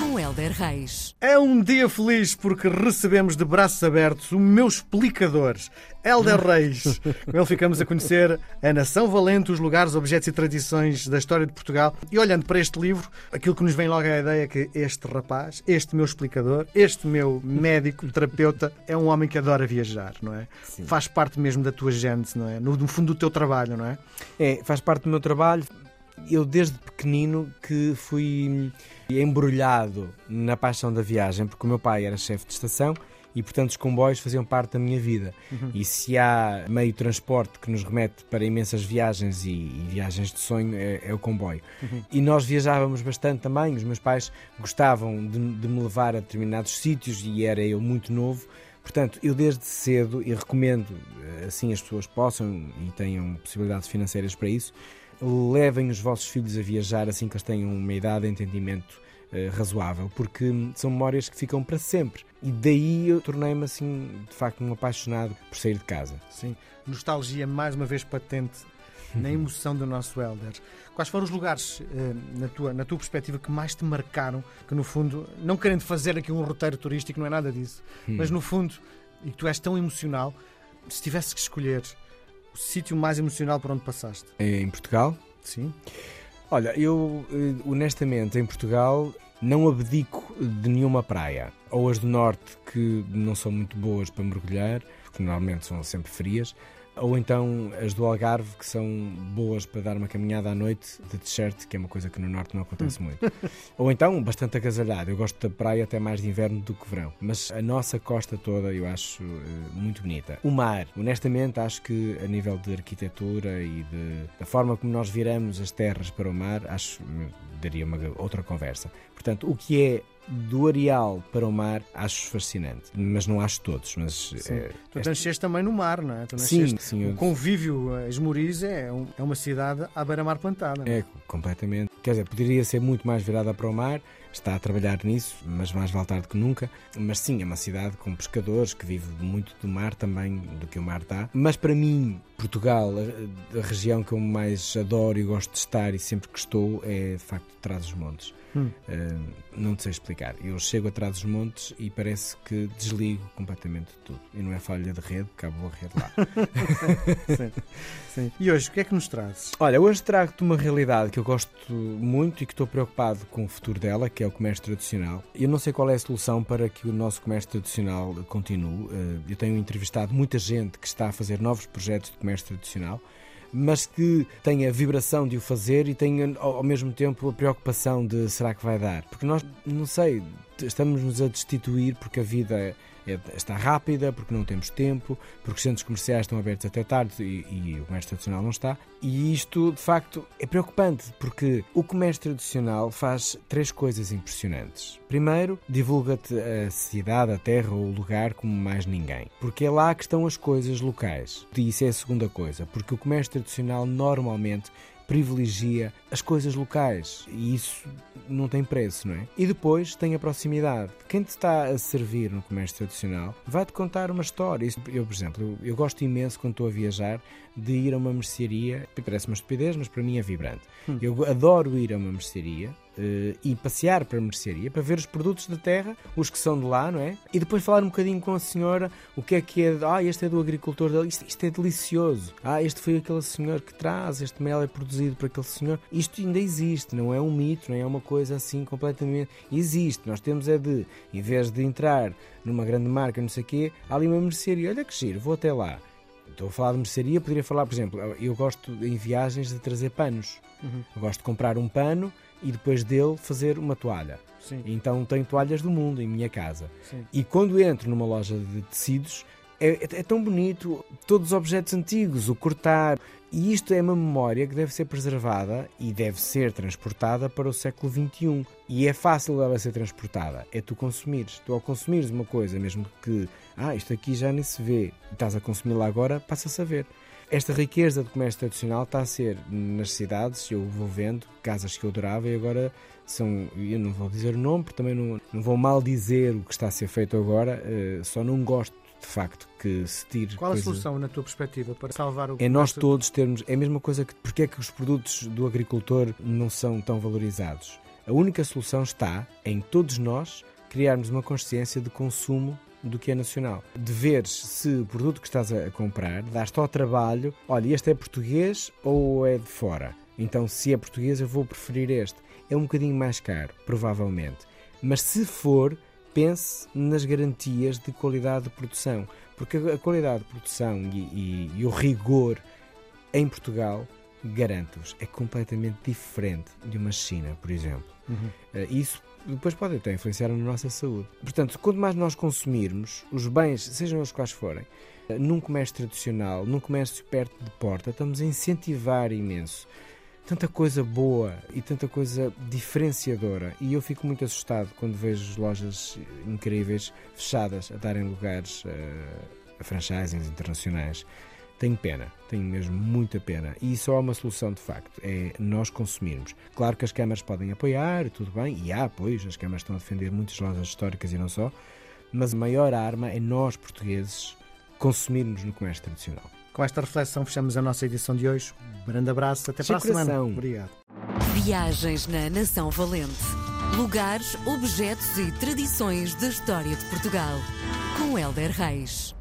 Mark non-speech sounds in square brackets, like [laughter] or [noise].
Com Helder Reis. É um dia feliz porque recebemos de braços abertos o meu explicador, Helder Reis. Com ele ficamos a conhecer a Nação Valente, os lugares, objetos e tradições da história de Portugal. E olhando para este livro, aquilo que nos vem logo à ideia é que este rapaz, este meu explicador, este meu médico, terapeuta, é um homem que adora viajar, não é? Sim. Faz parte mesmo da tua gente, não é? No, no fundo do teu trabalho, não é? É, faz parte do meu trabalho. Eu, desde pequenino, que fui embrulhado na paixão da viagem, porque o meu pai era chefe de estação e, portanto, os comboios faziam parte da minha vida. E se há meio transporte que nos remete para imensas viagens e, e viagens de sonho, é, é o comboio. E nós viajávamos bastante também. Os meus pais gostavam de, de me levar a determinados sítios e era eu muito novo. Portanto, eu desde cedo, e recomendo, eh, assim as pessoas possam e tenham possibilidades financeiras para isso, levem os vossos filhos a viajar assim que eles tenham uma idade de entendimento eh, razoável, porque hum, são memórias que ficam para sempre. E daí eu tornei-me assim, de facto, um apaixonado por sair de casa. Sim. Nostalgia mais uma vez patente na [laughs] emoção do nosso Helder. Quais foram os lugares, eh, na tua, na tua perspectiva, que mais te marcaram? Que no fundo, não querendo fazer aqui um roteiro turístico, não é nada disso, mas no fundo, e que tu és tão emocional, se tivesse que escolher o sítio mais emocional por onde passaste. Em Portugal, Sim. Olha, eu eh, honestamente em Portugal não abdico de nenhuma praia. Ou as do norte que não são muito boas para mergulhar, porque normalmente são sempre frias, ou então as do Algarve que são boas para dar uma caminhada à noite de t-shirt, que é uma coisa que no norte não acontece muito. ou então bastante agasalhado. Eu gosto da praia até mais de inverno do que verão. Mas a nossa costa toda eu acho eh, muito bonita. O mar, honestamente, acho que a nível de arquitetura e de, da forma como nós viramos as terras para o mar, acho eh, daria uma outra conversa. Portanto, o que é do areal para o mar, acho fascinante. Mas não acho todos. Mas, eh, Tu esta- nasceste também no mar, não é? Tu Sim, sim, O eu- convívio eh, Esmoriz é, um- é uma cidade à beira-mar plantada. é? É, completamente. Quer dizer, poderia ser muito mais virada para o mar, está a trabalhar nisso, mas mais vale tarde que nunca. Mas sim, é uma cidade com pescadores que vive muito do mar também, do que o mar dá. Mas para mim, Portugal, a, a região que eu mais adoro e gosto de estar e sempre que estou é de facto Trás-os-Montes. Hum. Uh, não te sei explicar. Eu chego a Trás-os-Montes e parece que desligo completamente de tudo. E não é falha de rede, porque há boa rede lá. [laughs] Sim, sim. E hoje, o que é que nos trazes? Olha, hoje trago-te uma realidade que eu gosto muito e que estou preocupado com o futuro dela, que é o comércio tradicional. Eu não sei qual é a solução para que o nosso comércio tradicional continue. Eh, Eu tenho entrevistado muita gente que está a fazer novos projetos de comércio tradicional, mas que tem a vibração de o fazer e tem ao mesmo tempo a preocupação de será que vai dar? Porque nós, não sei, estamos-nos a destituir porque a vida é- é- está rápida, porque não temos tempo, porque os centros comerciais estão abertos até tarde e, e o comércio tradicional não está. E isto, de facto, é preocupante, porque o comércio tradicional faz três coisas impressionantes. Primeiro, divulga-te a cidade, a terra ou o lugar como mais ninguém, porque é lá que estão as coisas locais. E isso é a segunda coisa, porque o comércio tradicional normalmente privilegia as coisas locais e isso não tem preço, não é? E depois tem a proximidade. Quem te está a servir no comércio tradicional vai-te contar uma história. Eu, por exemplo, eu, eu gosto imenso quando estou a viajar de ir a uma mercearia, parece uma estupidez, mas para mim é vibrante. Eu adoro ir a uma mercearia eh, e passear para a mercearia para ver os produtos da terra, os que são de lá, não é? E depois falar um bocadinho com a senhora o que é que é. Ah, este é do agricultor dele, isto, isto é delicioso. Ah, este foi aquele senhor que traz, este mel é produzido por aquele senhor. Isto ainda existe, não é um mito, não é uma coisa assim completamente. Existe. Nós temos é de, em vez de entrar numa grande marca, não sei o quê, há ali uma mercearia. Olha que giro, vou até lá. Estou a falar de mercearia, poderia falar, por exemplo, eu gosto em viagens de trazer panos. Eu gosto de comprar um pano e depois dele fazer uma toalha. Sim, Então tenho toalhas do mundo em minha casa. sim. E quando entro numa loja de tecidos, é, é- é tão bonito, todos os objetos antigos, o cortar. E isto é uma memória que deve ser preservada e deve ser transportada para o século XXI. E é fácil ela ser transportada, é tu consumires. Tu ao consumires uma coisa, mesmo que, ah, isto aqui já nem se vê, estás a consumi-la agora, passa-se a ver. Esta riqueza de comércio tradicional está a ser nas cidades, eu vou vendo, casas que eu adorava e agora são, eu não vou dizer o nome, porque também não, não vou mal dizer o que está a ser feito agora, eh, só não gosto de facto, que se tire. Qual a coisa... solução, na tua perspectiva, para salvar o. É nós todos termos. É a mesma coisa que. Porque é que os produtos do agricultor não são tão valorizados? A única solução está em todos nós criarmos uma consciência de consumo do que é nacional. De ver se o produto que estás a comprar dá-te ao trabalho, olha, este é português ou é de fora? Então, se é português, eu vou preferir este. É um bocadinho mais caro, provavelmente. Mas se for, pense nas garantias de qualidade de produção. Porque a qualidade de produção e, e, e o rigor em Portugal garanto-vos, é completamente diferente de uma China, por exemplo. Uhum. Isso depois pode até influenciar na nossa saúde. Portanto, quanto mais nós consumirmos os bens, sejam os quais forem, eh, num comércio tradicional, num comércio perto de porta, estamos a incentivar imenso tanta coisa boa e tanta coisa diferenciadora. E eu fico muito assustado quando vejo lojas incríveis fechadas a darem lugares uh, a franchisings internacionais. Tenho pena, tenho mesmo muita pena. E só há uma solução de facto, é nós consumirmos. Claro que as câmaras podem apoiar, tudo bem, e há apoios, as câmaras estão a defender muitas lojas históricas e não só, mas a maior arma é nós, portugueses, consumirmos no comércio tradicional. Com esta reflexão fechamos a nossa edição de hoje. Um grande abraço, até para a semana. Obrigado. Viagens na Nação Valente. Lugares, objetos e tradições da história de Portugal. Com Helder Reis.